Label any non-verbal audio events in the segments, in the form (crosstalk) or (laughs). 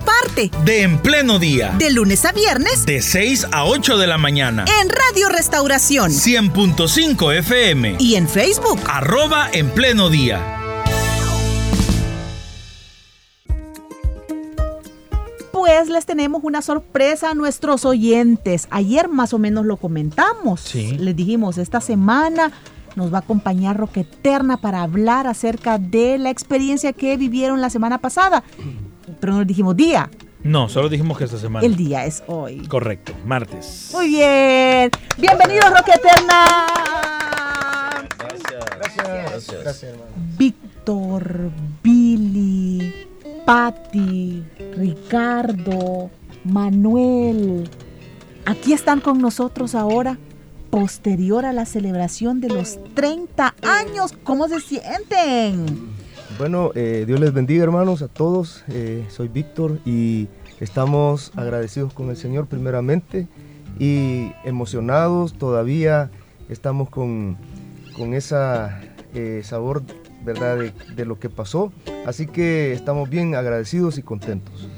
parte de En Pleno Día. De lunes a viernes. De 6 a 8 de la mañana. En Radio Restauración. 100.5 FM. Y en Facebook. Arroba En Pleno Día. Pues les tenemos una sorpresa a nuestros oyentes. Ayer más o menos lo comentamos. Sí. Les dijimos, esta semana nos va a acompañar Roque Eterna para hablar acerca de la experiencia que vivieron la semana pasada pero no dijimos día. No, solo dijimos que esta semana. El día es hoy. Correcto, martes. Muy bien. Bienvenidos, Roque Eterna. Gracias. Gracias. Víctor, Billy, Patti, Ricardo, Manuel. Aquí están con nosotros ahora, posterior a la celebración de los 30 años. ¿Cómo se sienten? Bueno, eh, Dios les bendiga hermanos a todos. Eh, soy Víctor y estamos agradecidos con el Señor primeramente y emocionados todavía. Estamos con, con ese eh, sabor ¿verdad? De, lo que pasó. Así que estamos bien agradecidos y contentos.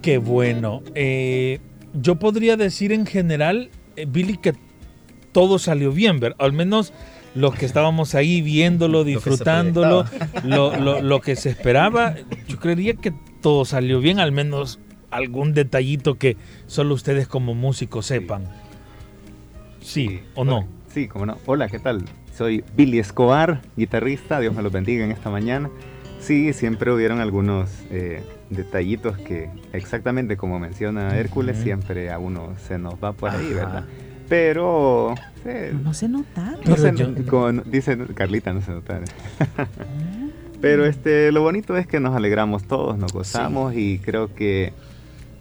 Qué bueno. yo podría decir en general, Billy, que todo salió bien, ¿verdad? Al menos los que estábamos ahí viéndolo, disfrutándolo, lo, que se esperaba, yo creería que todo salió bien, al menos algún detallito que solo ustedes como músicos sepan. Sí, o no. Sí, como no. Hola, ¿qué tal? Soy Billy Escobar, guitarrista, Dios me los bendiga en esta mañana. Sí, siempre hubieron algunos eh, detallitos que, exactamente como menciona Hércules, siempre a uno se nos va por ahí, ¿verdad? Pero. no, se nota. dice Carlita, no se nota. Pero este, lo bonito es que nos alegramos todos, nos gozamos y creo que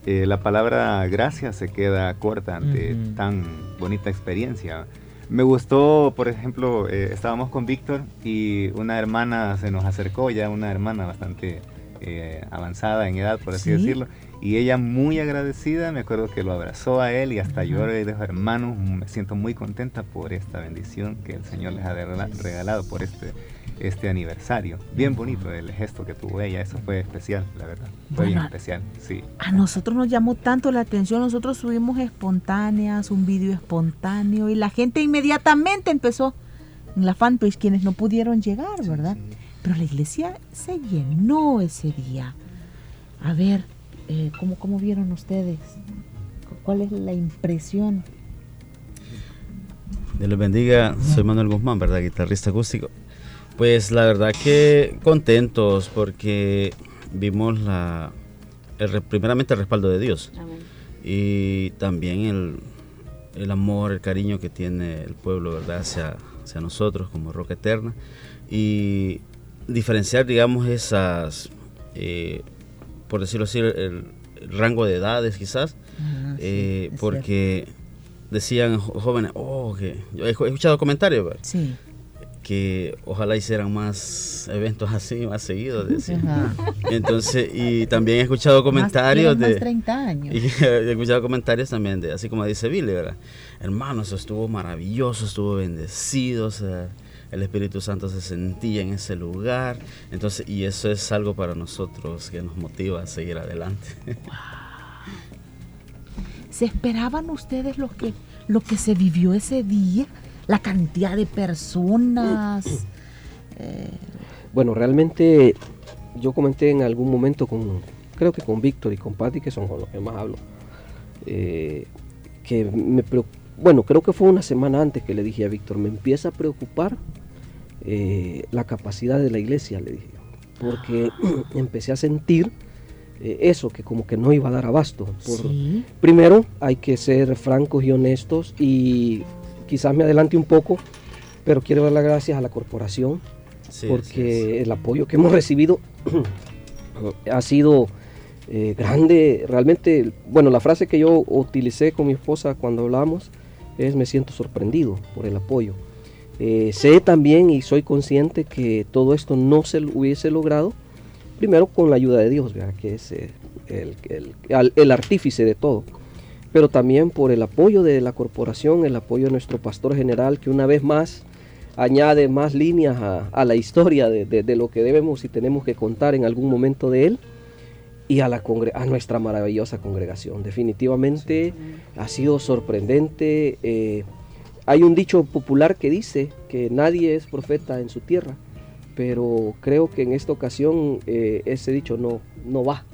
eh, la palabra gracias se queda corta ante tan bonita experiencia. Me gustó, por ejemplo, eh, estábamos con Víctor y una hermana se nos acercó, ya una hermana bastante eh, avanzada en edad, por así decirlo, y ella muy agradecida, me acuerdo que lo abrazó a él y hasta yo y de hermanos, me siento muy contenta por esta bendición que el Señor les ha regalado por este, este aniversario. Bien bonito el gesto que tuvo ella, eso fue especial, la verdad. Fue bien especial, sí. A nosotros nos llamó tanto la atención, nosotros subimos espontáneas, un vídeo espontáneo y la gente inmediatamente empezó en la fanpage, quienes no pudieron llegar, ¿verdad? Pero la iglesia se llenó ese día. A ver, eh, ¿cómo, vieron ustedes? ¿Cuál es la impresión? Dios les bendiga, soy Manuel Guzmán, ¿verdad? Guitarrista acústico. Pues la verdad que contentos porque vimos la, el, primeramente el respaldo de Dios y también el, el, amor, el cariño que tiene el pueblo, ¿verdad? Hacia, hacia nosotros como Roca Eterna y diferenciar, digamos, esas, eh, por decirlo así, el, rango de edades quizás, ah, eh, porque decían jóvenes, oh, que yo he escuchado comentarios, que ojalá hicieran más eventos así, más seguidos. Entonces, y también he escuchado comentarios de... 30 años. (laughs) Y he escuchado comentarios también de, así como dice Billy, ¿verdad? Hermano, eso estuvo maravilloso, estuvo bendecido, o sea, el Espíritu Santo se sentía en ese lugar. Entonces, y eso es algo para nosotros que nos motiva a seguir adelante. (laughs) ¿Se esperaban ustedes lo que, lo que se vivió ese día? La cantidad de personas. (clears throat) Eh, bueno, realmente yo comenté en algún momento con, creo que con Víctor y con Patti, que son con los que más hablo, eh, que me bueno, creo que fue una semana antes que le dije a Víctor, me empieza a preocupar eh, la capacidad de la iglesia, le dije, porque (clears throat) empecé a sentir eh, eso, que como que no iba a dar abasto. Primero, hay que ser francos y honestos y quizás me adelante un poco, pero quiero dar las gracias a la corporación, porque el apoyo que hemos recibido (clears throat) ha sido eh, grande. Realmente, bueno, la frase que yo utilicé con mi esposa cuando hablamos es me siento sorprendido por el apoyo. Eh, sé también y soy consciente que todo esto no se hubiese logrado, primero con la ayuda de Dios, que es eh, el, el, artífice de todo, pero también por el apoyo de la corporación, el apoyo de nuestro pastor general, que una vez más añade más líneas a, la historia de, lo que debemos y tenemos que contar en algún momento de él y a, la a nuestra maravillosa congregación. Definitivamente ha sido sorprendente. Eh, hay un dicho popular que dice que nadie es profeta en su tierra, pero creo que en esta ocasión eh, ese dicho no, no va,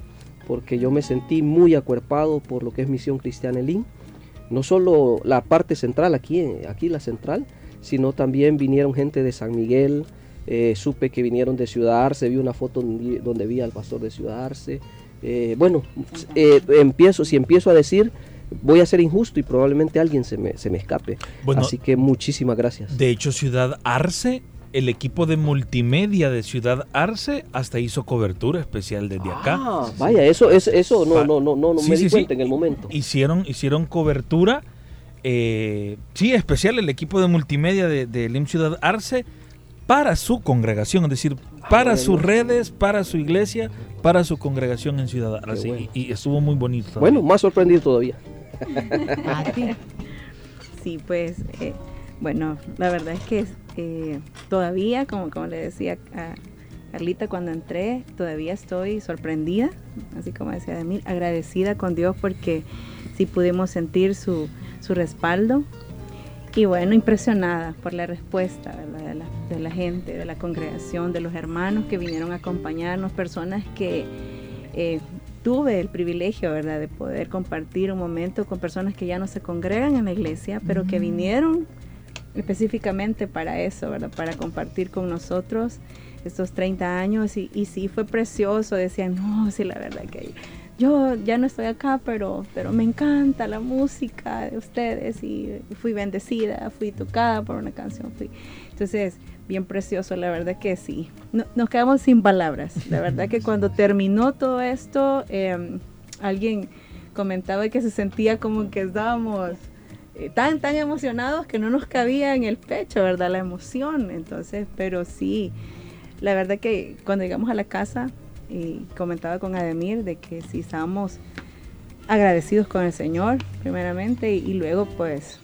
porque yo me sentí muy acuerpado por lo que es Misión Cristiana Elín. No solo la parte central, aquí, aquí la central, sino también vinieron gente de San Miguel, eh, supe que vinieron de Ciudad Arce, vi una foto donde vi al pastor de Ciudad Arce. Eh, bueno, eh, empiezo, si empiezo a decir, voy a ser injusto y probablemente alguien se me, se me escape. Así que muchísimas gracias. De hecho, Ciudad Arce, el equipo de multimedia de Ciudad Arce hasta hizo cobertura especial desde acá. Ah, vaya, eso, es, eso no, no, no, no, me di cuenta en el momento. Hicieron, hicieron cobertura eh, sí, especial el equipo de multimedia de, de Ciudad Arce para su congregación, es decir, para sus redes, para su iglesia, para su congregación en Ciudad Arce. Y, estuvo muy bonito. Bueno, más sorprendido todavía. Sí, pues, eh, bueno, la verdad es que eh, todavía, como, como le decía a Carlita cuando entré, todavía estoy sorprendida, así como decía de mí, agradecida con Dios porque sí pudimos sentir su su respaldo y bueno, impresionada por la respuesta De, la, gente, de la congregación, de los hermanos que vinieron a acompañarnos, personas que eh, tuve el privilegio ¿verdad? de poder compartir un momento con personas que ya no se congregan en la iglesia, pero que vinieron específicamente para eso, ¿verdad? para compartir con nosotros estos 30 años y, y sí fue precioso, decían, no, sí, la verdad que yo ya no estoy acá, pero, pero me encanta la música de ustedes y fui bendecida, fui tocada por una canción, fui. Entonces, bien precioso, la verdad que sí. nos quedamos sin palabras. La verdad que cuando terminó todo esto, em, alguien comentaba que se sentía como que estábamos eh, tan, tan emocionados que no nos cabía en el pecho, ¿verdad? La emoción. Entonces, pero sí, la verdad que cuando llegamos a la casa, y comentaba con Ademir de que si estamos agradecidos con el Señor, primeramente, y, luego pues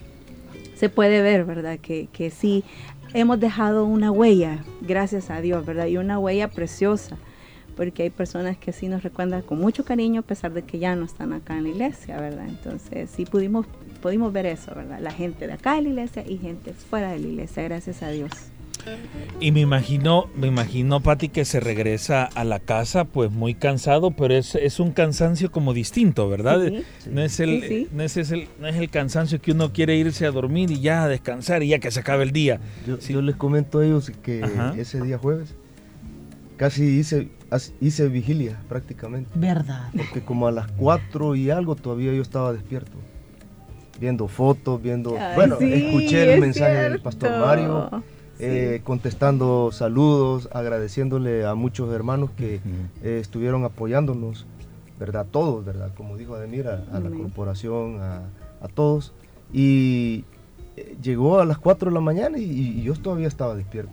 se puede ver, ¿verdad? Que, que sí hemos dejado una huella, gracias a Dios, ¿verdad? Y una huella preciosa, porque hay personas que sí nos recuerdan con mucho cariño a pesar de que ya no están acá en la iglesia, ¿verdad? Entonces sí pudimos, pudimos ver eso, ¿verdad? La gente de acá de la iglesia y gente fuera de la iglesia, gracias a Dios. Y me imagino, me imagino, Pati, que se regresa a la casa pues muy cansado, pero es, es un cansancio como distinto, ¿verdad? No, es el, No, es el, no es el cansancio que uno quiere irse a dormir y ya a descansar y ya que se acabe el día. Yo, les comento a ellos que ese día jueves casi hice, hice vigilia prácticamente. ¿Verdad? Porque como a las 4 y algo todavía yo estaba despierto viendo fotos, viendo... bueno, escuché el mensaje del pastor Mario, eh, contestando saludos, agradeciéndole a muchos hermanos que eh, estuvieron apoyándonos, ¿verdad? Todos, ¿verdad? Como dijo Ademir, a, la corporación, a, todos. Y eh, llegó a las 4 de la mañana y, yo todavía estaba despierto.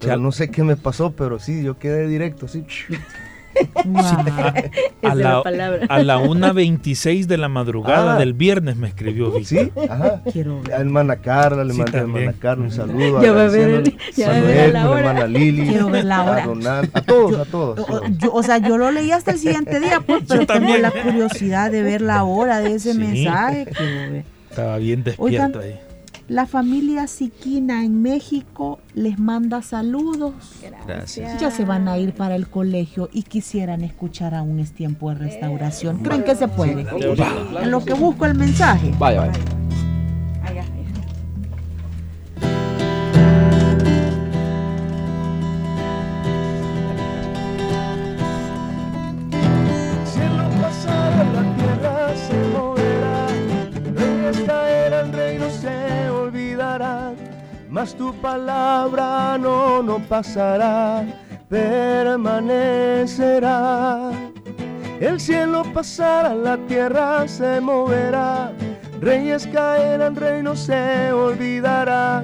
Pero no sé qué me pasó, pero sí, yo quedé directo, sí. (laughs) a, (laughs) la, a la 1.26 de la madrugada ah. del viernes me escribió Sí, ajá. Quiero A hermana Carla, le mandé a hermana Carla un saludo. Ya va a ver, ya a ver la hora. hermana Lili. Quiero ver la hora. A, Ronald, a todos, a todos. O, sea, yo lo leí hasta el siguiente día, pues, pero tengo la curiosidad de ver la hora de ese mensaje. Estaba bien despierto ahí. La familia Siquina en México les manda saludos. Gracias. Ya se van a ir para el colegio y quisieran escuchar aún es tiempo de restauración. ¿Creen que se puede? En lo que busco el mensaje. Vaya, vaya. Mas tu palabra no, no pasará, permanecerá. El cielo pasará, la tierra se moverá, reyes caerán, reino se olvidará,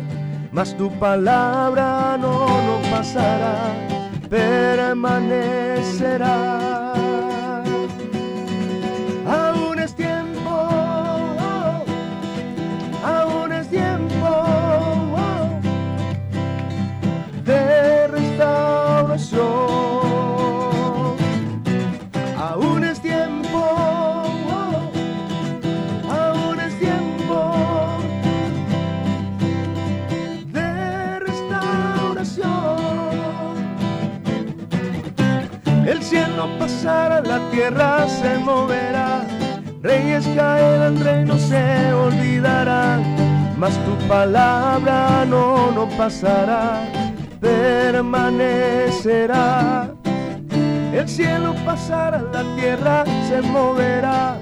mas tu palabra no, no pasará, permanecerá. Palabra no, no pasará, permanecerá. El cielo pasará, la tierra se moverá,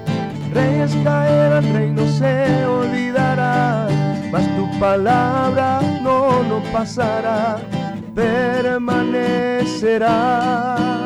reyes caerán, reinos se olvidarán, mas tu palabra no, no pasará, permanecerá.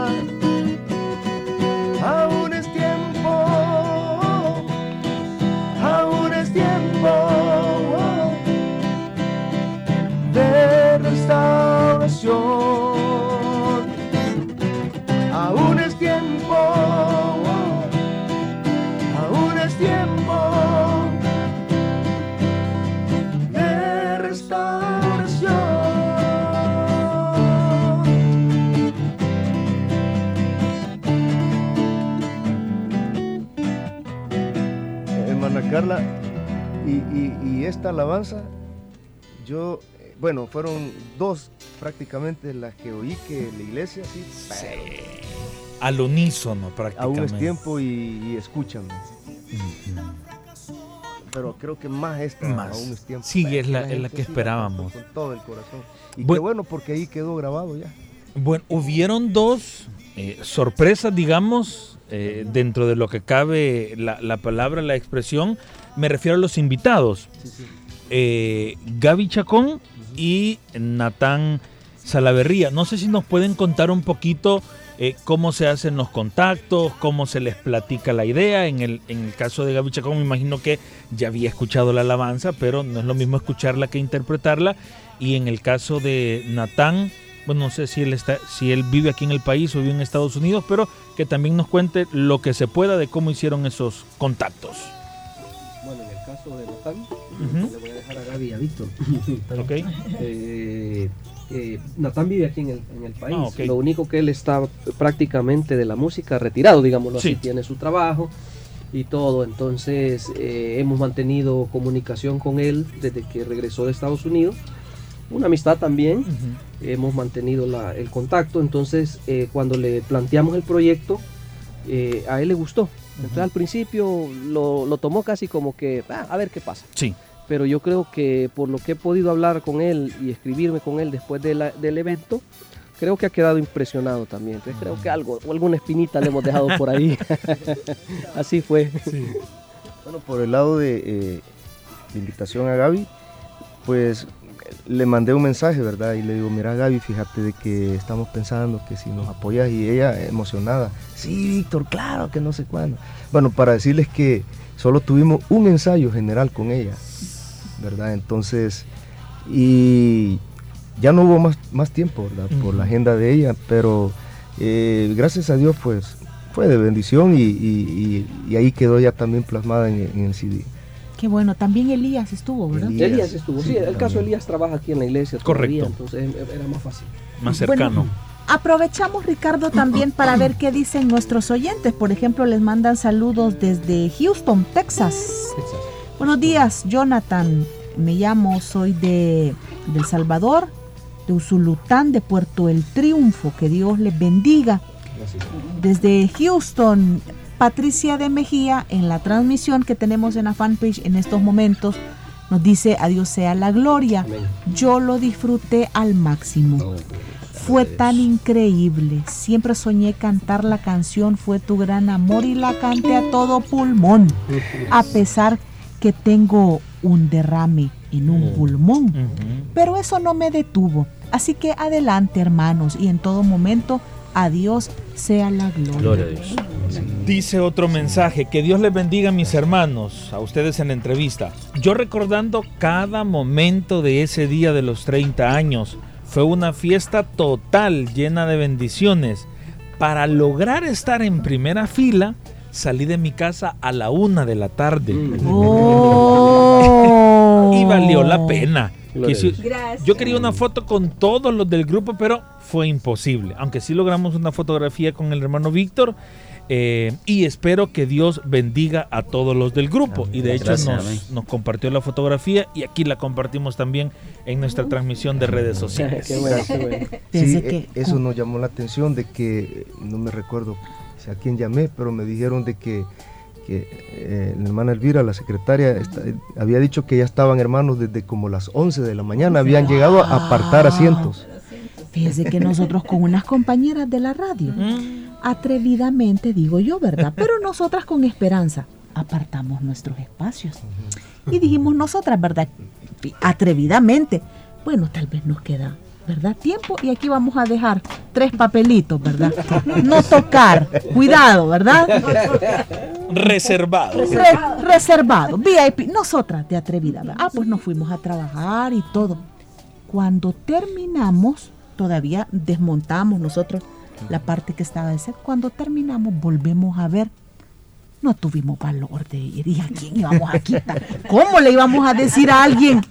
Carla, y, y- y esta alabanza, yo, eh, bueno, fueron dos prácticamente las que oí que la iglesia sí, Al unísono aún prácticamente. es tiempo y, y escúchame. Pero creo que más esta, Más. aún es tiempo. Sí, es la- gente es la que sí esperábamos. Con todo el corazón. Y qué bueno porque ahí quedó grabado ya. Bueno, hubieron dos eh, sorpresas, digamos, eh, dentro de lo que cabe la, la palabra, la expresión. Me refiero a los invitados. Eh, Gaby Chacón y Natán Salaverría. No sé si nos pueden contar un poquito eh, cómo se hacen los contactos, cómo se les platica la idea. En el, en el caso de Gaby Chacón, me imagino que ya había escuchado la alabanza, pero no es lo mismo escucharla que interpretarla. Y en el caso de Natán, bueno, no sé si él, está, si él vive aquí en el país o vive en Estados Unidos, pero que también nos cuente lo que se pueda de cómo hicieron esos contactos. Bueno, en el caso de Natán, le voy a dejar a Gaby y a Víctor. (laughs) Ok. Eh, eh, Natán vive aquí en el, en el país. Ah. Lo único que él está prácticamente de la música retirado, digámoslo Sí. así, tiene su trabajo y todo. Entonces eh, hemos mantenido comunicación con él desde que regresó de Estados Unidos. Una amistad también. Hemos mantenido la- el contacto. Entonces eh, cuando le planteamos el proyecto, eh, a él le gustó. Entonces al principio lo, lo tomó casi como que, "Ah, a ver qué pasa Sí. pero yo creo que por lo que he podido hablar con él y escribirme con él después de la- del evento, creo que ha quedado impresionado también. Entonces creo que algo, o alguna espinita le hemos dejado por ahí. (laughs) Así fue. Bueno, por el lado de, eh, de invitación a Gaby, pues le mandé un mensaje, ¿verdad? Y le digo, mira Gaby, fíjate de que estamos pensando que si nos apoyas y ella emocionada, sí, Víctor, claro que no sé cuándo. Bueno, para decirles que solo tuvimos un ensayo general con ella, ¿verdad? Entonces, y ya no hubo más, más tiempo, ¿verdad? Por la agenda de ella, pero eh, gracias a Dios, pues fue de bendición y, y- y- y ahí quedó ya también plasmada en, en el CD. Qué bueno, también Elías estuvo, ¿verdad? Elías, estuvo, sí, sí, el caso también. Elías trabaja aquí en la iglesia. Correcto. todavía, entonces era más fácil. Más Bueno, cercano. Aprovechamos, Ricardo, también para ver qué dicen nuestros oyentes. Por ejemplo, les mandan saludos desde Houston, Texas. Buenos días, Jonathan. Me llamo, soy de, de El Salvador, de Usulután, de Puerto El Triunfo. Que Dios les bendiga. Desde Houston, Patricia de Mejía, en la transmisión que tenemos en la fanpage en estos momentos, nos dice, a Dios sea la gloria. Yo lo disfruté al máximo. Fue tan increíble. Siempre soñé cantar la canción Fue tu gran amor y la canté a todo pulmón. (laughs) A pesar que tengo un derrame en un pulmón. Pero eso no me detuvo. Así que adelante hermanos y en todo momento a Dios sea la gloria. Gloria a Dios. Dice otro mensaje, que Dios les bendiga mis hermanos, a ustedes en la entrevista. Yo recordando cada momento de ese día de los 30 años, fue una fiesta total, llena de bendiciones. Para lograr estar en primera fila, salí de mi casa a la una de la tarde. Oh. (laughs) y valió la pena. Yo quería una foto con todos los del grupo, pero fue imposible. Aunque sí logramos una fotografía con el hermano Víctor. Eh, y espero que Dios bendiga a todos los del grupo. Y de hecho Gracias, nos, nos compartió la fotografía y aquí la compartimos también en nuestra transmisión de redes sociales. Qué bueno, qué bueno. Sí, Pensé eh, que- eso nos llamó la atención de que, no me recuerdo si a quién llamé, pero me dijeron de que, que eh, la hermana Elvira, la secretaria, eh, había dicho que ya estaban hermanos desde como las 11 de la mañana, habían llegado a apartar asientos. Fíjese que nosotros con unas compañeras de la radio, atrevidamente digo yo, ¿verdad? Pero nosotras con esperanza, apartamos nuestros espacios. Y dijimos nosotras, ¿verdad? Atrevidamente, bueno, tal vez nos queda, ¿verdad? Tiempo y aquí vamos a dejar tres papelitos, ¿verdad? No tocar, cuidado, ¿verdad? Reservado. Re- reservado, VIP, nosotras de atrevida. ¿verdad? Ah, pues nos fuimos a trabajar y todo. Cuando terminamos, todavía desmontamos nosotros la parte que estaba de ser. Cuando terminamos, volvemos a ver. No tuvimos valor de ir. ¿Y a quién íbamos a quitar? (laughs) ¿Cómo le íbamos a decir a alguien?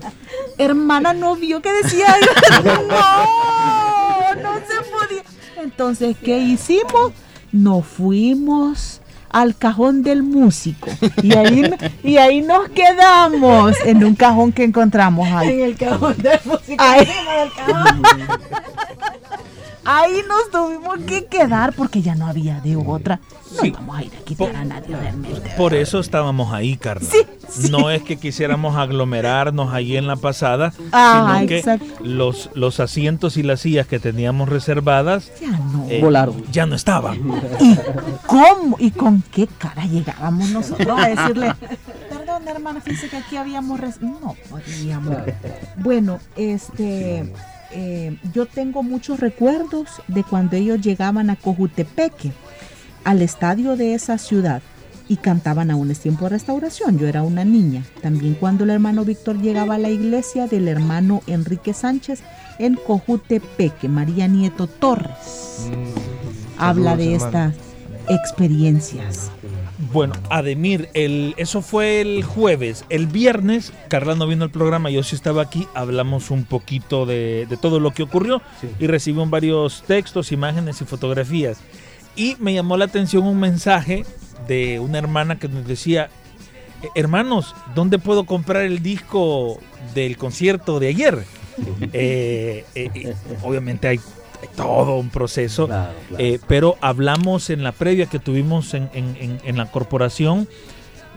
Hermana, no vio que decía. (laughs) No, no se podía. Entonces, ¿qué hicimos? Nos fuimos al cajón del músico y ahí, y ahí nos quedamos en un cajón que encontramos ahí. En el cajón del músico. Ahí. cajón. (laughs) Ahí nos tuvimos que quedar porque ya no había de otra. No íbamos a ir a quitar a nadie realmente. Por eso estábamos ahí, Carla. No es que quisiéramos aglomerarnos ahí en la pasada, Ah, sino que exacto. los, los asientos y las sillas que teníamos reservadas Ya no. eh, Volaron. ya no estaban. ¿Y cómo y con qué cara llegábamos nosotros a decirle, perdón hermana, fíjese que aquí habíamos... res-". No podíamos. Bueno, este... eh, yo tengo muchos recuerdos de cuando ellos llegaban a Cojutepeque, al estadio de esa ciudad, y cantaban aún es tiempo de restauración. Yo era una niña. También cuando el hermano Víctor llegaba a la iglesia del hermano Enrique Sánchez en Cojutepeque, María Nieto Torres. Habla de hermano. estas experiencias. Bueno, Ademir, el, eso fue el jueves. El viernes, Carla no vino al programa, yo sí estaba aquí, hablamos un poquito de, de todo lo que ocurrió y recibimos varios textos, imágenes y fotografías. Y me llamó la atención un mensaje de una hermana que nos decía, "Eh, hermanos, ¿dónde puedo comprar el disco del concierto de ayer? (laughs) Eh, eh, obviamente hay todo un proceso, eh, pero hablamos en la previa que tuvimos en, en- en- en la corporación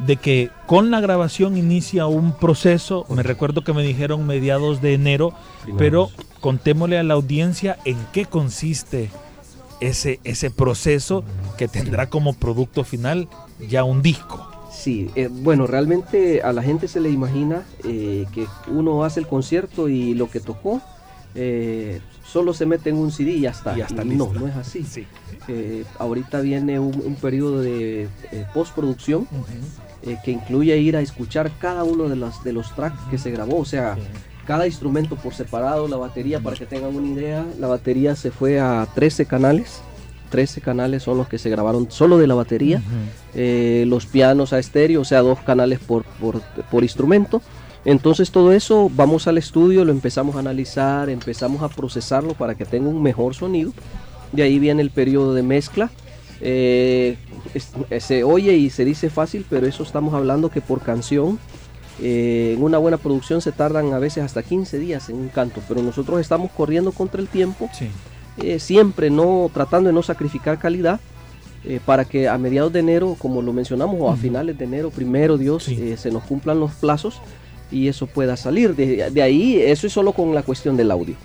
de que con la grabación inicia un proceso, me recuerdo que me dijeron mediados de enero, pero contémosle a la audiencia en qué consiste ese, ese proceso que tendrá como producto final ya un disco. Sí, eh, bueno, realmente a la gente se le imagina eh, que uno hace el concierto y lo que tocó eh, solo se mete en un CD y ya está. Y ya está no, no es así. Eh, ahorita viene un, un periodo de eh, postproducción eh, que incluye ir a escuchar cada uno de los, de los tracks que se grabó, o sea, cada instrumento por separado, la batería, para que tengan una idea, la batería se fue a 13 canales. 13 canales son los que se grabaron solo de la batería. Los pianos a estéreo, o sea, dos canales por, por, por instrumento. Entonces todo eso vamos al estudio, lo empezamos a analizar, empezamos a procesarlo para que tenga un mejor sonido. De ahí viene el periodo de mezcla. Eh, es- eh, se oye y se dice fácil, pero eso estamos hablando que por canción, eh, en una buena producción se tardan a veces hasta 15 días en un canto, pero nosotros estamos corriendo contra el tiempo, eh, siempre no tratando de no sacrificar calidad. eh, para que a mediados de enero, como lo mencionamos, o a finales de enero, primero Dios, se nos cumplan los plazos y eso pueda salir. De, ahí, eso es solo con la cuestión del audio.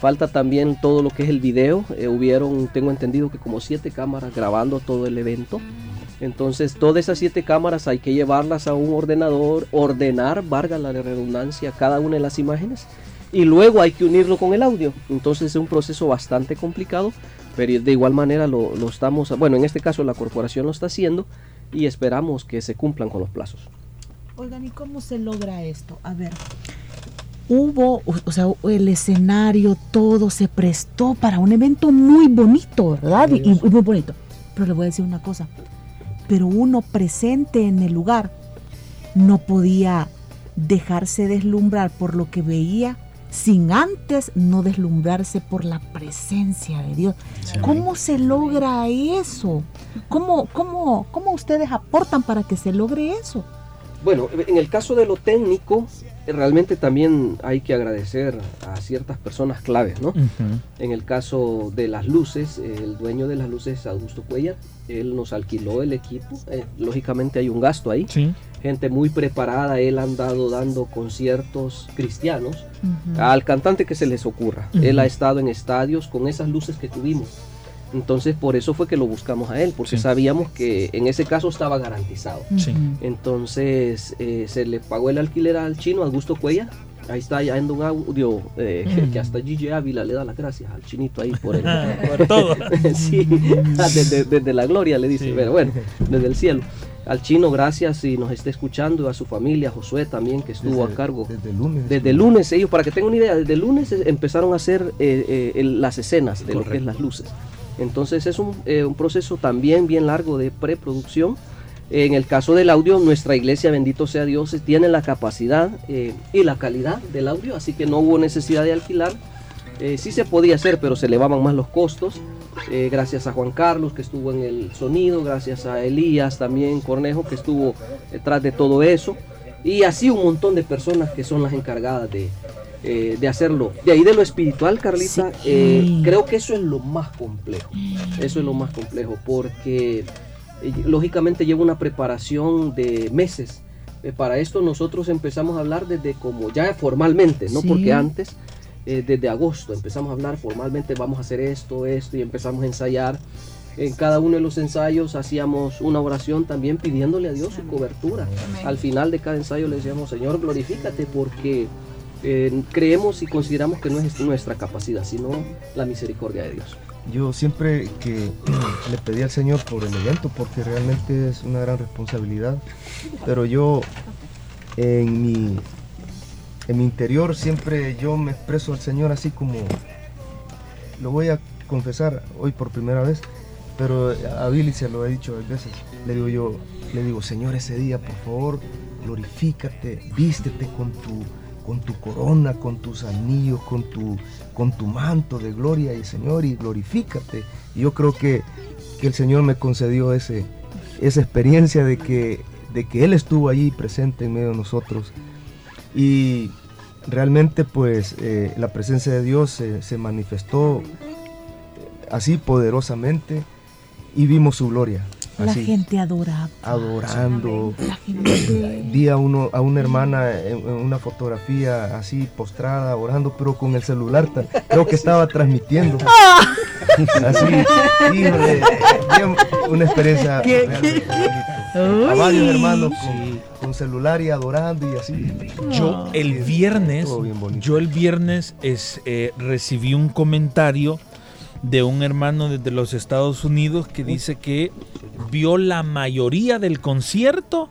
Falta también todo lo que es el video. eh, hubieron, tengo entendido que como siete cámaras grabando todo el evento. Entonces, todas esas siete cámaras hay que llevarlas a un ordenador, ordenar, valga la redundancia, cada una de las imágenes. Y luego hay que unirlo con el audio. Entonces es un proceso bastante complicado. Pero de igual manera lo estamos, bueno, en este caso la corporación lo está haciendo y esperamos que se cumplan con los plazos. Oigan, ¿y cómo se logra esto? A ver, hubo, o sea, el escenario, todo se prestó para un evento muy bonito, ¿verdad? Y, y muy bonito. Pero le voy a decir una cosa, pero uno presente en el lugar no podía dejarse deslumbrar por lo que veía sin antes no deslumbrarse por la presencia de Dios. Sí. ¿Cómo se logra eso? ¿Cómo, cómo, ¿Cómo ustedes aportan para que se logre eso? Bueno, en el caso de lo técnico, realmente también hay que agradecer a ciertas personas claves, ¿no? En el caso de las luces, el dueño de las luces es Augusto Cuellar, él nos alquiló el equipo, eh, lógicamente hay un gasto ahí, gente muy preparada, él ha andado dando conciertos cristianos al cantante que se les ocurra, él ha estado en estadios con esas luces que tuvimos. Entonces por eso fue que lo buscamos a él, porque Sí. sabíamos que en ese caso estaba garantizado. Sí. Entonces eh, se le pagó el alquiler al chino Augusto Cuella. Ahí está ya en un audio eh, Mm. que hasta Gigi Ávila le da las gracias al chinito ahí por el, (laughs) Por todo. (laughs) sí, (laughs) desde, desde la gloria le dice, Sí. pero bueno, desde el cielo. Al chino, gracias si nos está escuchando, a su familia, Josué también, que estuvo a cargo. Desde el lunes. Desde el lunes, ellos, para que tengan una idea, desde el lunes eh, empezaron a hacer eh, eh, las escenas de lo que es las luces. Entonces es un, eh, un proceso también bien largo de preproducción. En el caso del audio, nuestra iglesia, bendito sea Dios, tiene la capacidad eh, y la calidad del audio, así que no hubo necesidad de alquilar. Eh, sí se podía hacer, pero se elevaban más los costos. Gracias a Juan Carlos, que estuvo en el sonido, gracias a Elías también Cornejo, que estuvo detrás de todo eso. Y así un montón de personas que son las encargadas de, eh, de hacerlo. De ahí de lo espiritual, Carlita, eh, creo que eso es lo más complejo. Eso es lo más complejo, porque eh, lógicamente lleva una preparación de meses. Eh, para esto nosotros empezamos a hablar desde como ya formalmente, no Sí. porque antes, eh, desde agosto empezamos a hablar formalmente, vamos a hacer esto, esto, y empezamos a ensayar. En cada uno de los ensayos hacíamos una oración también pidiéndole a Dios su cobertura. Al final de cada ensayo le decíamos, Señor, glorifícate porque eh, creemos y consideramos que no es nuestra capacidad, sino la misericordia de Dios. Yo siempre que le pedí al Señor por el evento, porque realmente es una gran responsabilidad, pero yo en mi, en mi interior siempre yo me expreso al Señor así como, lo voy a confesar hoy por primera vez, pero a Billy se lo he dicho a veces, le digo yo, le digo, Señor, ese día, por favor, glorifícate, vístete con tu, con tu corona, con tus anillos, con tu, con tu manto de gloria y Señor, y glorifícate. Y yo creo que, que el Señor me concedió ese, esa experiencia de que, de que Él estuvo allí presente en medio de nosotros. Y realmente pues eh, la presencia de Dios se- se manifestó así poderosamente y vimos su gloria. La así, gente adora. adorando. La gente. Vi a, uno, a una hermana en, en una fotografía así postrada, orando, pero con el celular. Creo que estaba transmitiendo. (laughs) Así, híjole, una experiencia ¿Qué. A varios hermanos con, con celular y adorando y así. Yo el viernes, yo el viernes es, eh, recibí un comentario de un hermano desde los Estados Unidos que dice que vio la mayoría del concierto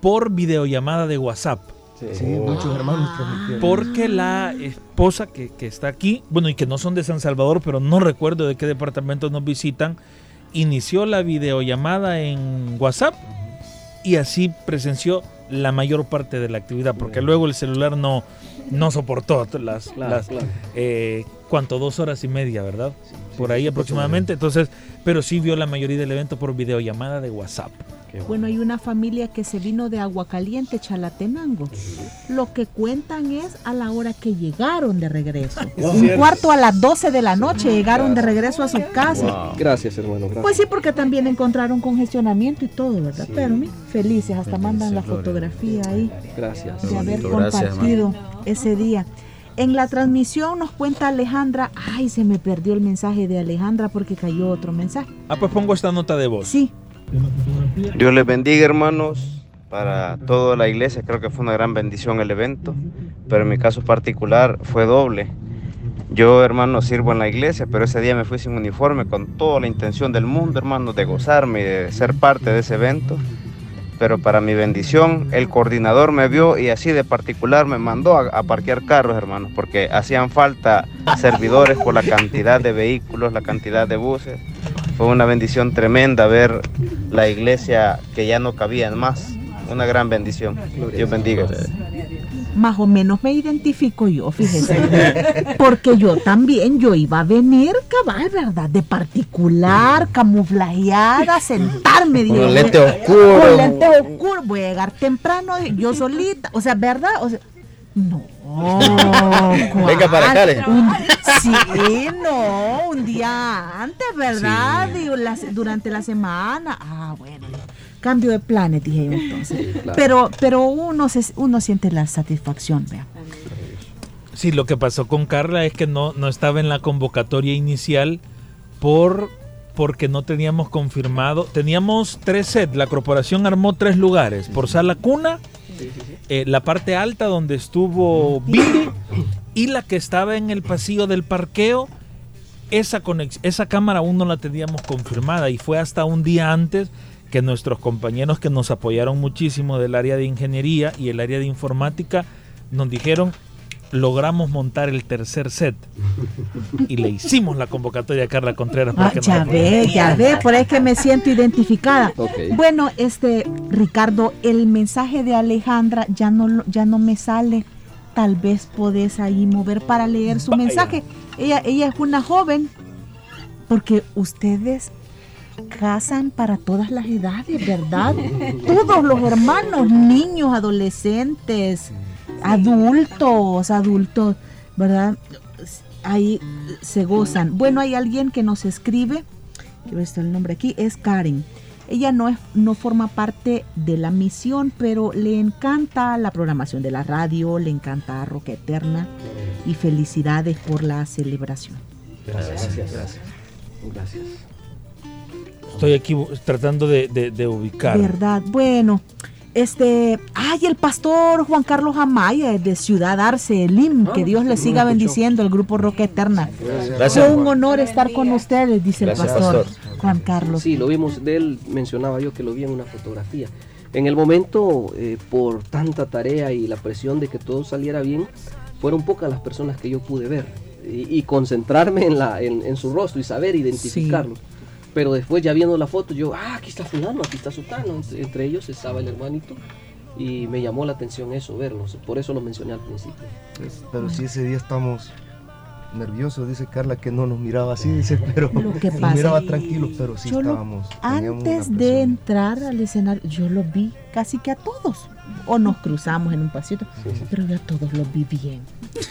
por videollamada de WhatsApp. Sí, muchos hermanos transmitieron. Porque la esposa que, que está aquí, bueno, y que no son de San Salvador, pero no recuerdo de qué departamento nos visitan, inició la videollamada en WhatsApp y así presenció la mayor parte de la actividad, porque luego el celular no, no soportó las, Claro, las claro. eh, ¿cuánto? Dos horas y media, ¿verdad? por ahí aproximadamente. Entonces, pero sí vio la mayoría del evento por videollamada de WhatsApp. Bueno, hay una familia que se vino de Aguacaliente, Chalatenango. Lo que cuentan es a la hora que llegaron de regreso. (laughs) Un cuarto a las 12 de la noche llegaron de regreso a su casa. Gracias, hermano. Gracias. Pues sí, porque también encontraron congestionamiento y todo, ¿verdad? Pero mira, felices, hasta mandan la fotografía ahí Gracias. de haber bonito, gracias, compartido ese día. En la transmisión nos cuenta Alejandra, ay, se me perdió el mensaje de Alejandra porque cayó otro mensaje. Ah, pues pongo esta nota de voz. Sí. Dios les bendiga, hermanos, para toda la iglesia. Creo que fue una gran bendición el evento, pero en mi caso particular fue doble. Yo, hermano, sirvo en la iglesia, pero ese día me fui sin uniforme con toda la intención del mundo, hermano, de gozarme y de ser parte de ese evento. Pero para mi bendición, el coordinador me vio y así de particular me mandó a, a parquear carros, hermano, porque hacían falta servidores por la cantidad de vehículos, la cantidad de buses. Fue una bendición tremenda ver la iglesia que ya no cabía más. Una gran bendición. Dios bendiga. Más o menos me identifico yo, fíjese. (laughs) Porque yo también, yo iba a venir cabal, ¿verdad? De particular, camuflajeada, sentarme. Con dije, lente voy- oscuro. Con lente oscuro. Voy a llegar temprano, yo solita. O sea, ¿verdad? O sea, no. (laughs) Venga para acá. Un- sí, no, un día antes, ¿verdad? Digo, las- durante la semana. Ah, bueno. Cambio de planes, dije yo entonces. Sí, claro. Pero, pero uno, se, uno siente la satisfacción, vea. Sí, lo que pasó con Carla es que no, no estaba en la convocatoria inicial por porque no teníamos confirmado. Teníamos tres sets. La corporación armó tres lugares. Por sala cuna, eh, la parte alta donde estuvo Billy y la que estaba en el pasillo del parqueo. Esa, conex- esa cámara aún no la teníamos confirmada y fue hasta un día antes que nuestros compañeros que nos apoyaron muchísimo del área de ingeniería y el área de informática nos dijeron logramos montar el tercer set y le hicimos la convocatoria a Carla Contreras Ah, ya ve, ya ve, por ahí que me siento identificada. Bueno, este, Ricardo, el mensaje de Alejandra ya no, lo- ya no me sale. Tal vez podés ahí mover para leer su Vaya. mensaje. Ella, ella es una joven, porque ustedes casan para todas las edades, ¿verdad? Todos los hermanos, niños, adolescentes, adultos, adultos, ¿verdad? Ahí se gozan. Bueno, hay alguien que nos escribe, quiero ver el nombre aquí, es Karen. Ella no, es, no forma parte de la misión, pero le encanta la programación de la radio, le encanta Roca Eterna y felicidades por la celebración. Gracias, gracias. Gracias. Estoy aquí tratando de, de- de ubicar. ¿Verdad? Bueno, este, ay, el pastor Juan Carlos Amaya de Ciudad Arce, Lim, que Dios le siga bendiciendo el grupo Roca Eterna. Gracias. Fue un honor estar con ustedes, dice el Gracias, pastor, pastor. Juan Carlos. Sí, lo vimos de él, mencionaba yo que lo vi en una fotografía. En el momento, eh, por tanta tarea y la presión de que todo saliera bien, fueron pocas las personas que yo pude ver y, y concentrarme en, la, en, en su rostro y saber identificarlo. Pero después ya viendo la foto, yo, ah, aquí está fulano, aquí está sultano. Entre, entre ellos estaba el hermanito y me llamó la atención eso, verlos. Por eso lo mencioné al principio. Pero si ese día estamos nerviosos, dice Carla que no nos miraba así, dice, (laughs) pero Lo que nos miraba tranquilos, pero sí lo- estábamos. antes de entrar al escenario, yo los vi casi que a todos. O nos cruzamos en un pasito, pero yo a todos los vi bien.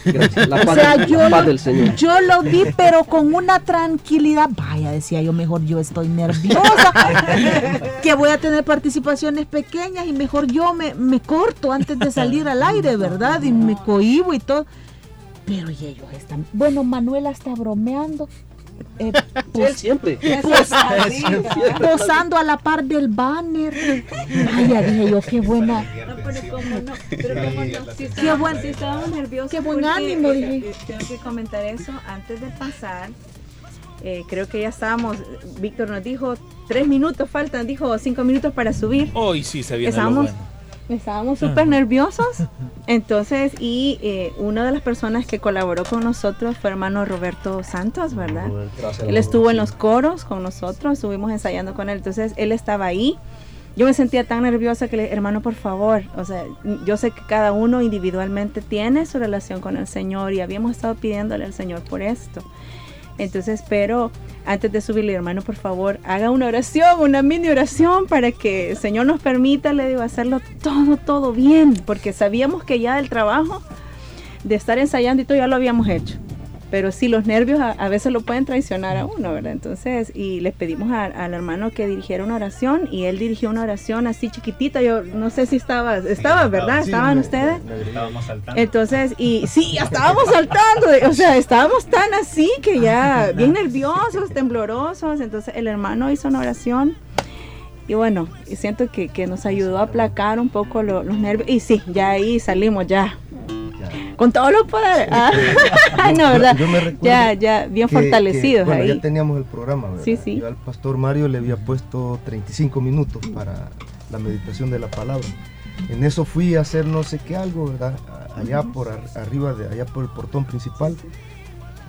Gracias. La O sea, yo, paz lo- del Señor. yo lo vi, pero con una tranquilidad. Vaya, decía yo, mejor yo estoy nerviosa, (laughs) que voy a tener participaciones pequeñas y mejor yo me, me corto antes de salir al aire, ¿verdad? Y me cohibo y todo. Pero y ellos están. Bueno, Manuela está bromeando. Eh, Él siempre. pues, Siempre. posando a la par del banner. Vaya, dije yo, qué buena. No, pero cómo no, pero cómo no, si Qué buen- si estábamos nerviosos. qué buen ánimo, eh, dije. eh, Tengo que comentar eso antes de pasar. eh, creo que ya estábamos, Víctor nos dijo, tres minutos faltan, dijo cinco minutos para subir. Hoy sí se viene lo Estábamos, bueno. Estábamos súper nerviosos. Entonces, y eh, una de las personas que colaboró con nosotros fue hermano Roberto Santos, ¿verdad? Él estuvo en los coros con nosotros, estuvimos ensayando con él, entonces él estaba ahí. Yo me sentía tan nerviosa que le hermano, por favor, o sea, yo sé que cada uno individualmente tiene su relación con el Señor y habíamos estado pidiéndole al Señor por esto. Entonces, pero antes de subirle, hermano, por favor, haga una oración, una mini oración para que el Señor nos permita, le digo, hacerlo todo, todo bien, porque sabíamos que ya el trabajo de estar ensayando y todo ya lo habíamos hecho. Pero sí, los nervios a, a veces lo pueden traicionar a uno, ¿verdad? Entonces, y le pedimos a- al hermano que dirigiera una oración y él dirigió una oración así chiquitita. Yo no sé si estaba, estaba, ¿verdad? ¿Estaban ustedes? Estábamos saltando. Entonces, y sí, ya estábamos saltando, o sea, estábamos tan así que ya bien nerviosos, temblorosos. Entonces, el hermano hizo una oración y bueno, y siento que, que nos ayudó a aplacar un poco lo- los nervios. Y sí, ya ahí salimos ya. Con todos los poderes. Ah. (laughs) no, ¿verdad? Yo me recuerdo ya, ya, bien que- fortalecidos que, bueno, ahí. ya teníamos el programa, ¿verdad? Sí, sí. Yo al pastor Mario le había puesto 35 minutos para la meditación de la palabra. En eso fui a hacer no sé qué algo, ¿verdad? Allá por ar- arriba, de allá por el portón principal.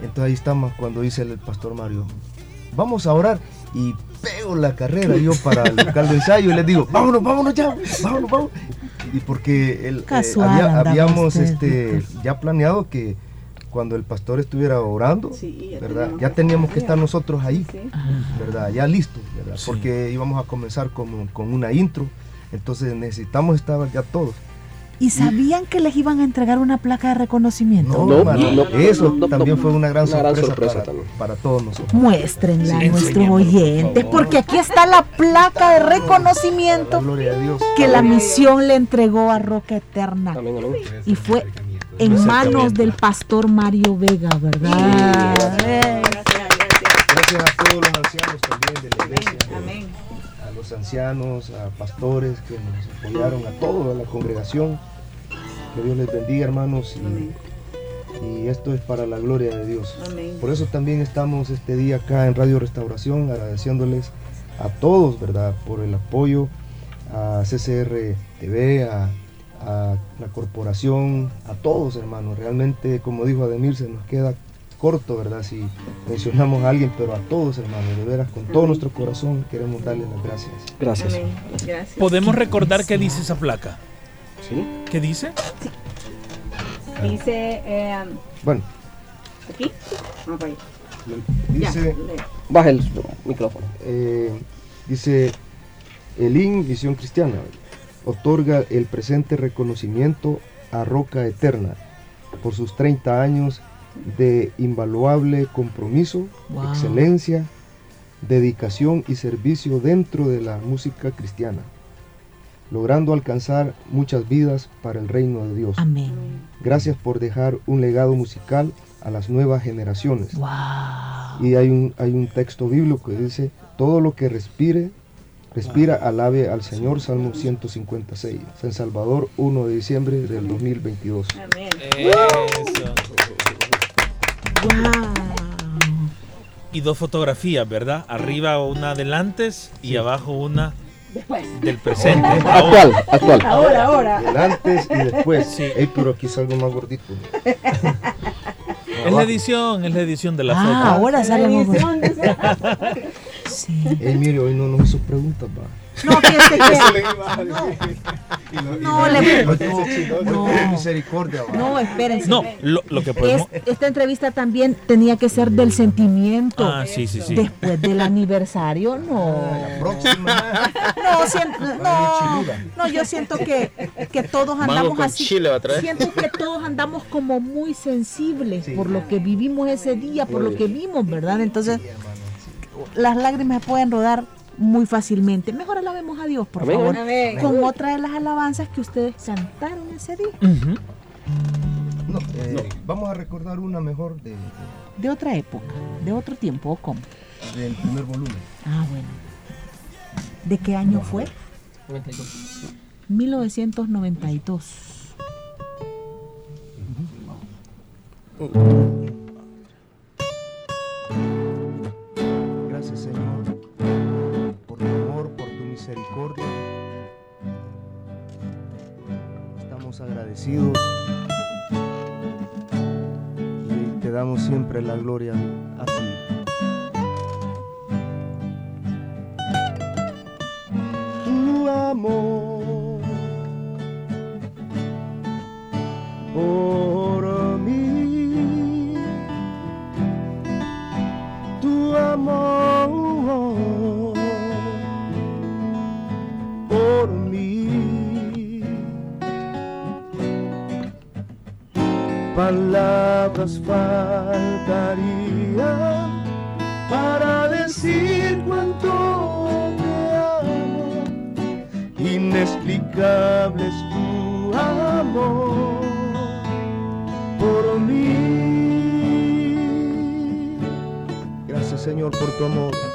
Entonces ahí estamos cuando dice el pastor Mario, vamos a orar y pego la carrera yo para el local de ensayo y les digo, vámonos, vámonos ya, vámonos, vámonos. Y porque el, eh, había- habíamos usted, este, ya planeado que cuando el pastor estuviera orando, ¿verdad? Ya teníamos que estar nosotros ahí, ¿verdad? Ya listos, ¿verdad? Porque íbamos a comenzar con, con una intro, entonces necesitamos estar ya todos. ¿Y sabían que les iban a entregar una placa de reconocimiento? No, eso no, también no. fue una gran Una gran sorpresa, sorpresa para, también. para todos nosotros. Muéstrenla Sí, a nuestros por oyentes, porque aquí está la placa de reconocimiento Gloria a Dios. que la misión le entregó a Roca Eterna. Y fue en manos del pastor Mario Vega, ¿verdad? Eh. Gracias a todos los ancianos también de la iglesia. A los ancianos, a pastores que nos apoyaron, a toda la congregación. Que Dios les bendiga, hermanos. Y, y esto es para la gloria de Dios. Por eso también estamos este día acá en Radio Restauración agradeciéndoles a todos, ¿verdad? Por el apoyo a CCR TV, a, a la corporación, a todos, hermanos. Realmente, como dijo Ademir, se nos queda corto, ¿verdad? Si mencionamos a alguien, pero a todos, hermanos, de veras, con todo nuestro corazón queremos darles las gracias. Gracias. Amén. Gracias. ¿Podemos recordar qué dice esa placa? Sí. ¿Qué dice? Dice, eh, Bueno, aquí. Vamos para allá. dice... lee. Baja el micrófono. Eh, dice, el IN Visión Cristiana otorga el presente reconocimiento a Roca Eterna por sus 30 años de invaluable compromiso, Wow. excelencia, dedicación y servicio dentro de la música cristiana, logrando alcanzar muchas vidas para el reino de Dios. Amén. Gracias por dejar un legado musical a las nuevas generaciones. Y hay un, hay un texto bíblico que dice, todo lo que respire, respira, alabe al Señor, Salmo 156, San Salvador, 1 de diciembre del 2022. Eso. Y dos fotografías, ¿verdad? Arriba una del antes y abajo una del presente. Actual, actual. Ahora, ahora. El antes y después. Ey, pero aquí salgo más gordito. Es la edición, es la edición de la Ah, foto. ahora sale más edición, (laughs) Ey, mire, hoy no nos hizo preguntas, va. No, fíjate que. (laughs) Y lo- y No, lo- le- No. tuvo misericordia, va. No, espérense. No, lo, lo que podemos... Es- esta entrevista también tenía que ser del sentimiento. Ah, sí, sí, sí. Después del (laughs) aniversario, no. próxima. No, siento, no, no, yo siento que, que todos andamos con así. chile va a traer. Siento que todos andamos como muy sensibles por lo que vivimos ese día, por lo que vimos, ¿verdad? Entonces, las lágrimas pueden rodar muy fácilmente. Mejor alabemos a Dios, por Amén. favor, Amén. con otra de las alabanzas que ustedes cantaron ese día. Ujú. No, eh, Vamos a recordar una mejor de, De otra época, de otro tiempo, ¿o cómo? de- del primer volumen. Ah, bueno. ¿De qué año fue? 1992. Gracias, misericordia. Estamos agradecidos y te damos siempre la gloria a ti. Tu amor por Palabras faltarían para decir cuánto te amo. Inexplicable es tu amor por mí. Gracias Señor por tu amor.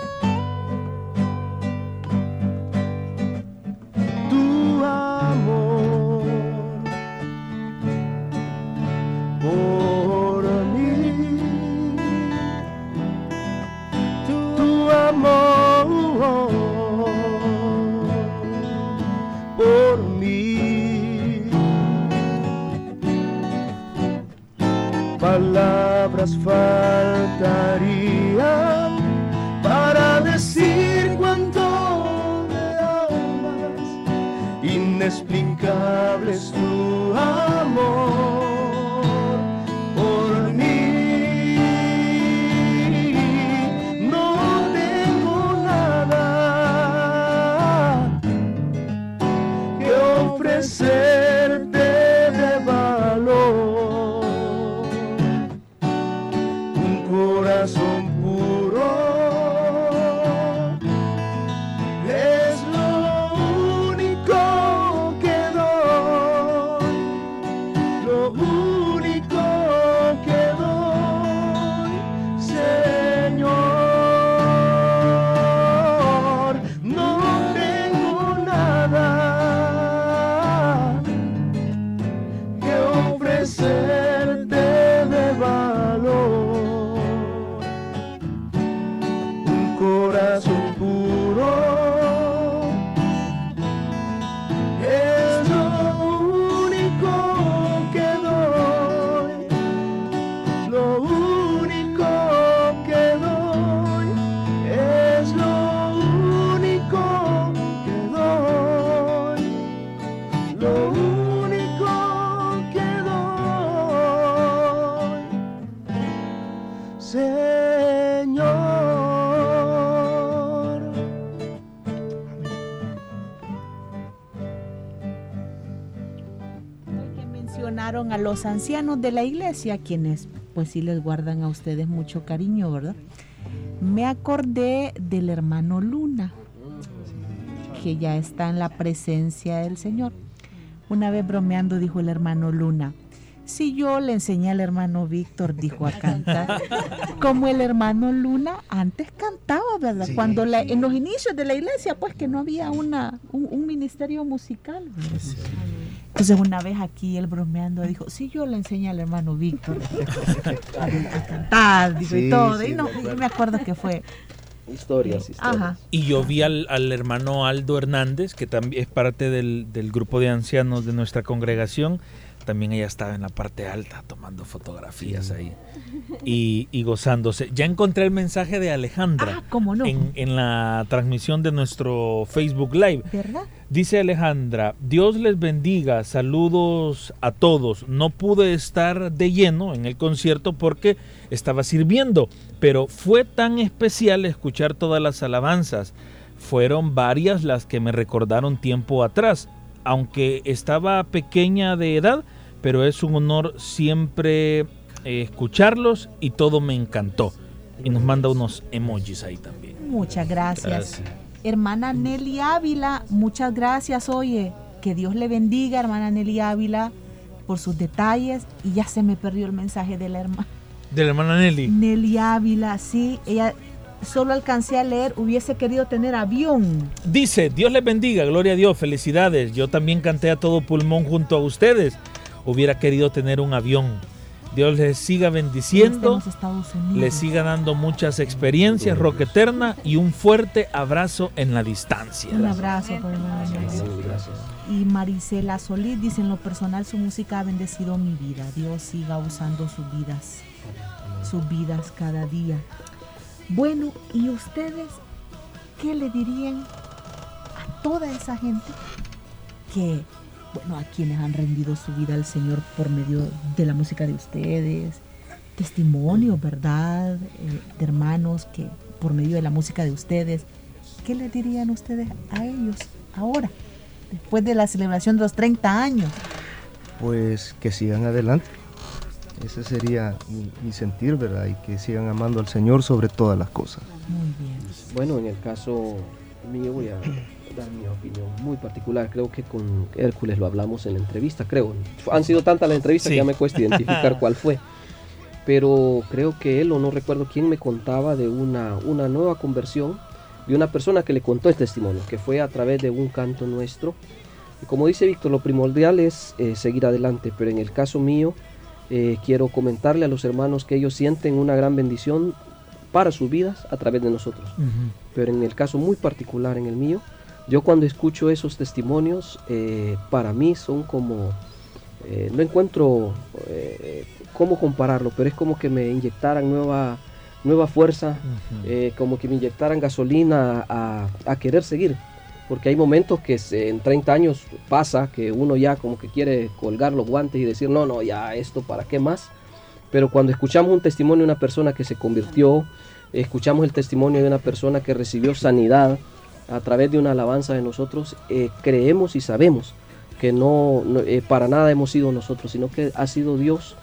Inexplicable es tu amor mencionaron a los ancianos de la iglesia, quienes pues sí les guardan a ustedes mucho cariño, ¿verdad? Me acordé del hermano Luna, que ya está en la presencia del Señor. Una vez bromeando dijo el hermano Luna, si yo le enseñé al hermano Víctor, dijo a cantar, (laughs) como el hermano Luna antes cantaba, ¿verdad? Sí, Cuando la- sí. en los inicios de la iglesia, pues que no había una, un, un ministerio musical. ¿verdad? Entonces una vez aquí él bromeando dijo, sí, yo le enseñé al hermano Víctor a, a cantar, dijo, y todo. sí, y no, me me acuerdo que fue... Historias, historias. Ajá. Y yo vi al, al hermano Aldo Hernández, que también es parte del, del grupo de ancianos de nuestra congregación. También ella estaba en la parte alta tomando fotografías ahí y, y gozándose. Ya encontré el mensaje de Alejandra Ah, ¿cómo no? en, en la transmisión de nuestro Facebook Live. ¿Verdad? Dice Alejandra, Dios les bendiga, saludos a todos. No pude estar de lleno en el concierto porque estaba sirviendo, pero fue tan especial escuchar todas las alabanzas. Fueron varias las que me recordaron tiempo atrás, aunque estaba pequeña de edad, pero es un honor siempre eh, escucharlos y todo me encantó. Y nos manda unos emojis ahí también. Muchas gracias. Gracias. Hermana Nelly Ávila, muchas gracias, oye. Que Dios le bendiga, hermana Nelly Ávila, por sus detalles. Y ya se me perdió el mensaje de la hermana. De la hermana Nelly. Nelly Ávila, sí, ella solo alcancé a leer, hubiese querido tener avión. Dice, Dios les bendiga, gloria a Dios, felicidades. Yo también canté a todo pulmón junto a ustedes. Hubiera querido tener un avión. Dios les siga bendiciendo, les siga dando muchas experiencias, Roque Eterna, y un fuerte abrazo en la distancia. Un abrazo por Nelly. Y Marisela Solís dice, en lo personal su música ha bendecido mi vida. Dios siga usando sus vidas, sus vidas cada día. Bueno, ¿y ustedes qué le dirían a toda esa gente que, bueno, a quienes han rendido su vida al Señor por medio de la música de ustedes? Testimonios, ¿verdad? Eh, de hermanos que por medio de la música de ustedes, ¿qué le dirían ustedes a ellos ahora? Después de la celebración de los 30 años. Pues que sigan adelante. Ese sería mi, mi sentir, ¿verdad? Y que sigan amando al Señor sobre todas las cosas. Muy bien. Bueno, en el caso mío voy a dar mi opinión muy particular. Creo que con Hércules lo hablamos en la entrevista, creo. Han sido tantas las entrevistas Sí. que ya me cuesta identificar (laughs) cuál fue. Pero creo que él, o no recuerdo quién, me contaba de una, una nueva conversión de una persona que le contó el testimonio, que fue a través de un canto nuestro. Y como dice Víctor, lo primordial es eh, seguir adelante, pero en el caso mío, eh, quiero comentarle a los hermanos que ellos sienten una gran bendición para sus vidas a través de nosotros. Pero en el caso muy particular, en el mío, yo cuando escucho esos testimonios, eh, para mí son como, eh, no encuentro eh, cómo compararlo, pero es como que me inyectaran nueva, nueva fuerza, eh, como que me inyectaran gasolina a, a querer seguir. Porque hay momentos que se- en 30 años pasa que uno ya como que quiere colgar los guantes y decir, no, no, ya esto, ¿para qué más? Pero cuando escuchamos un testimonio de una persona que se convirtió, escuchamos el testimonio de una persona que recibió sanidad a través de una alabanza de nosotros, eh, creemos y sabemos que no, no, eh, para nada hemos sido nosotros, sino que ha sido Dios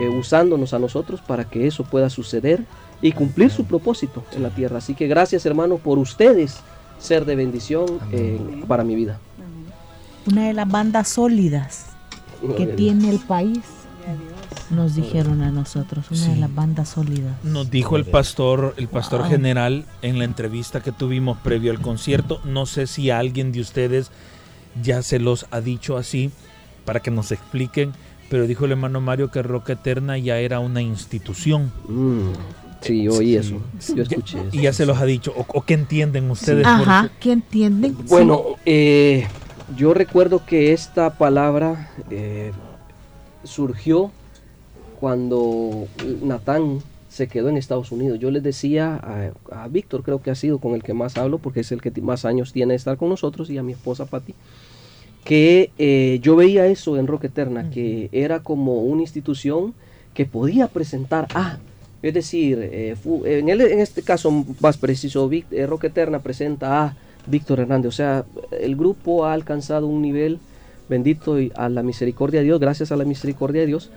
eh, usándonos a nosotros para que eso pueda suceder y cumplir su propósito en la tierra. Así que gracias hermanos por ustedes ser de bendición eh, para mi vida. Una de las bandas sólidas que tiene el país, nos dijeron a nosotros, una de Sí. las bandas sólidas. Nos dijo el pastor, el pastor Wow. general en la entrevista que tuvimos previo al concierto. No sé si alguien de ustedes ya se los ha dicho así para que nos expliquen, pero dijo el hermano Mario que Roca Eterna ya era una institución. Sí, yo oí eso. Yo escuché Y ya se los ha dicho. ¿O, o qué entienden ustedes? Ajá, ¿qué entienden? Bueno, eh, yo recuerdo que esta palabra eh, surgió cuando Natán se quedó en Estados Unidos. Yo les decía a, a Víctor, creo que ha sido con el que más hablo, porque es el que más años tiene de estar con nosotros, y a mi esposa Patti, que eh, yo veía eso en Roca Eterna, que era como una institución que podía presentar a, es decir, eh, en, el- en este caso más preciso, Vic- eh, Roca Eterna presenta a Víctor Hernández, o sea, el grupo ha alcanzado un nivel bendito y a la misericordia de Dios, gracias a la misericordia de Dios,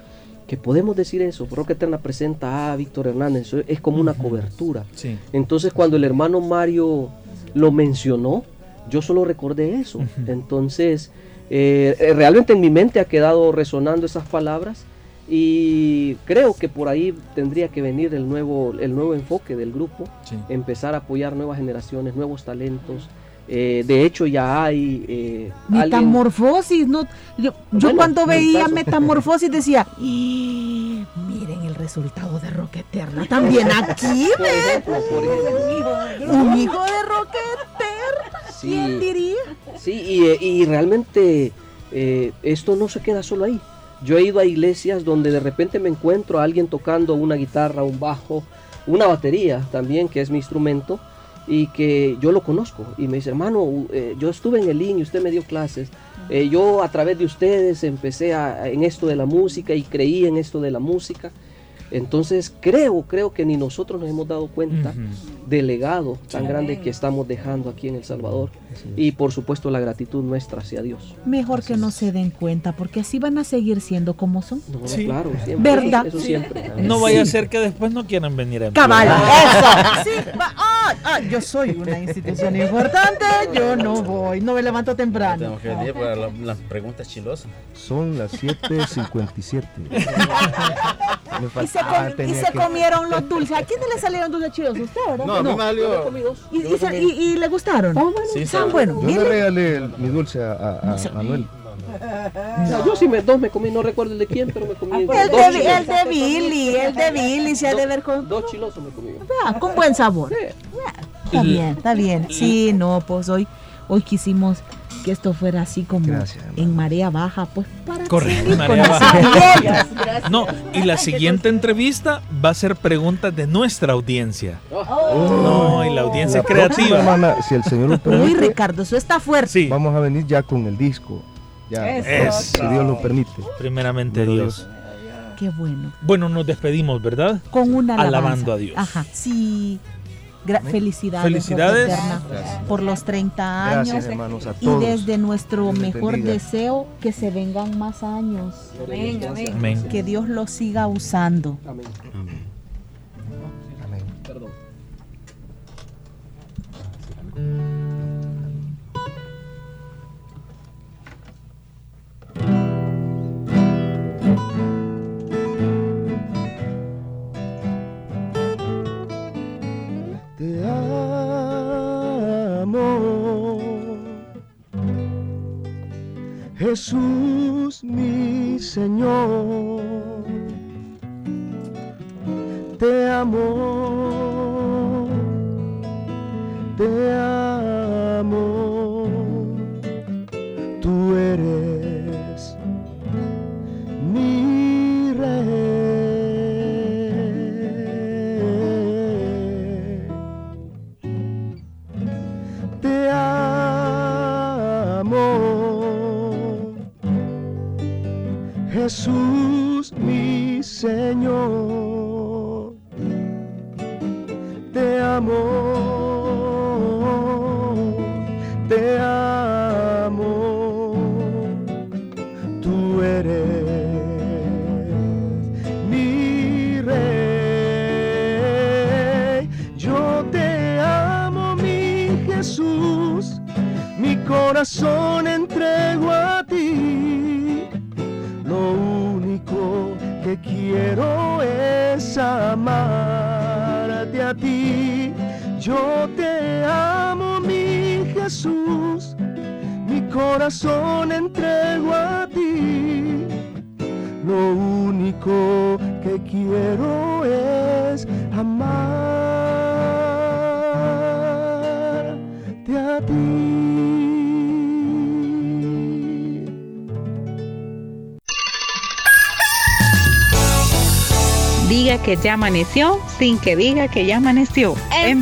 que podemos decir eso, Roca Eterna presenta a Víctor Hernández, eso es como una cobertura. Sí. Entonces cuando el hermano Mario lo mencionó, yo solo recordé eso. Entonces, eh, eh, realmente en mi mente ha quedado resonando esas palabras y creo que por ahí tendría que venir el nuevo, el nuevo enfoque del grupo, Sí. empezar a apoyar nuevas generaciones, nuevos talentos. Eh, de hecho ya hay eh, alguien- Metamorfosis, no, yo, yo Bueno, cuando veía metamorfosis decía, "Y miren el resultado de Roca Eterna, también aquí, (laughs) Por ¿ve? ejemplo, por ejemplo. un hijo de Roca Eterna, ¿quién Sí. diría? Sí, y, eh, y realmente eh, esto no se queda solo ahí. Yo he ido a iglesias donde de repente me encuentro a alguien tocando una guitarra, un bajo, una batería también, que es mi instrumento, y que yo lo conozco. Y me dice, hermano, eh, yo estuve en el IN y usted me dio clases. Eh, yo a través de ustedes empecé a- en esto de la música y creí en esto de la música. Entonces creo, creo que ni nosotros nos hemos dado cuenta del legado tan grande que estamos dejando aquí en El Salvador. Y por supuesto la gratitud nuestra hacia Dios. Mejor que no se den cuenta, porque así van a seguir siendo como son. No, Sí. claro, siempre. ¿Verdad? Eso, eso siempre. No vaya a ser que después no quieran venir a Cabal, eso. Sí, va- ah, ah, yo soy una institución importante, yo no voy, no me levanto temprano. Tenemos que venir para la- las preguntas chilosas. Son las 7.57. Me Y se, com- y se que- comieron los dulces. ¿A quién le salieron dulces chidos? ¿Usted, verdad? No, a mí me salió- Yo me comí dos. ¿Y, y comí- y- y le gustaron? Sí, Están sí. buenos. Yo le regalé el- mi dulce a, a- a Manuel. O sea, yo sí me, dos me comí, no recuerdo el de quién, pero me comí El dos de, chilosos. el de Billy, el de Billy se ha de ver con, Dos chilosos me comí. ah, con buen sabor. Está bien, está bien. Sí, no, pues hoy, hoy quisimos que esto fuera así como en marea baja, pues para Correcto, marea baja. (laughs) No, y la siguiente entrevista va a ser preguntas de nuestra audiencia. No, y la audiencia La creativa. semana, si el Señor lo Uy, Ricardo, eso está fuerte. vamos a venir ya con el disco. Ya, Eso. si Dios lo permite. Primeramente Primero Dios. Qué bueno. Bueno, nos despedimos, ¿verdad? Con una alabanza. Alabando a Dios. Ajá, sí. Gra- felicidades. Eterna, por los 30 años. Gracias, hermanos, a y desde nuestro Dios mejor deseo que se vengan más años. Amén, amén. Amén. Que Dios los siga usando. Amén. Amén. Perdón. Te amo, Jesús mi Señor. Te amo, te amo. Jesús, mi Señor. Te amo, te amo. Tú eres mi rey. Yo te amo, mi Jesús. Mi corazón entrego Yo te amo, mi Jesús. Mi corazón entrego a ti. Lo único que quiero es amarte a ti. Diga que ya amaneció sin que diga que ya amaneció. En.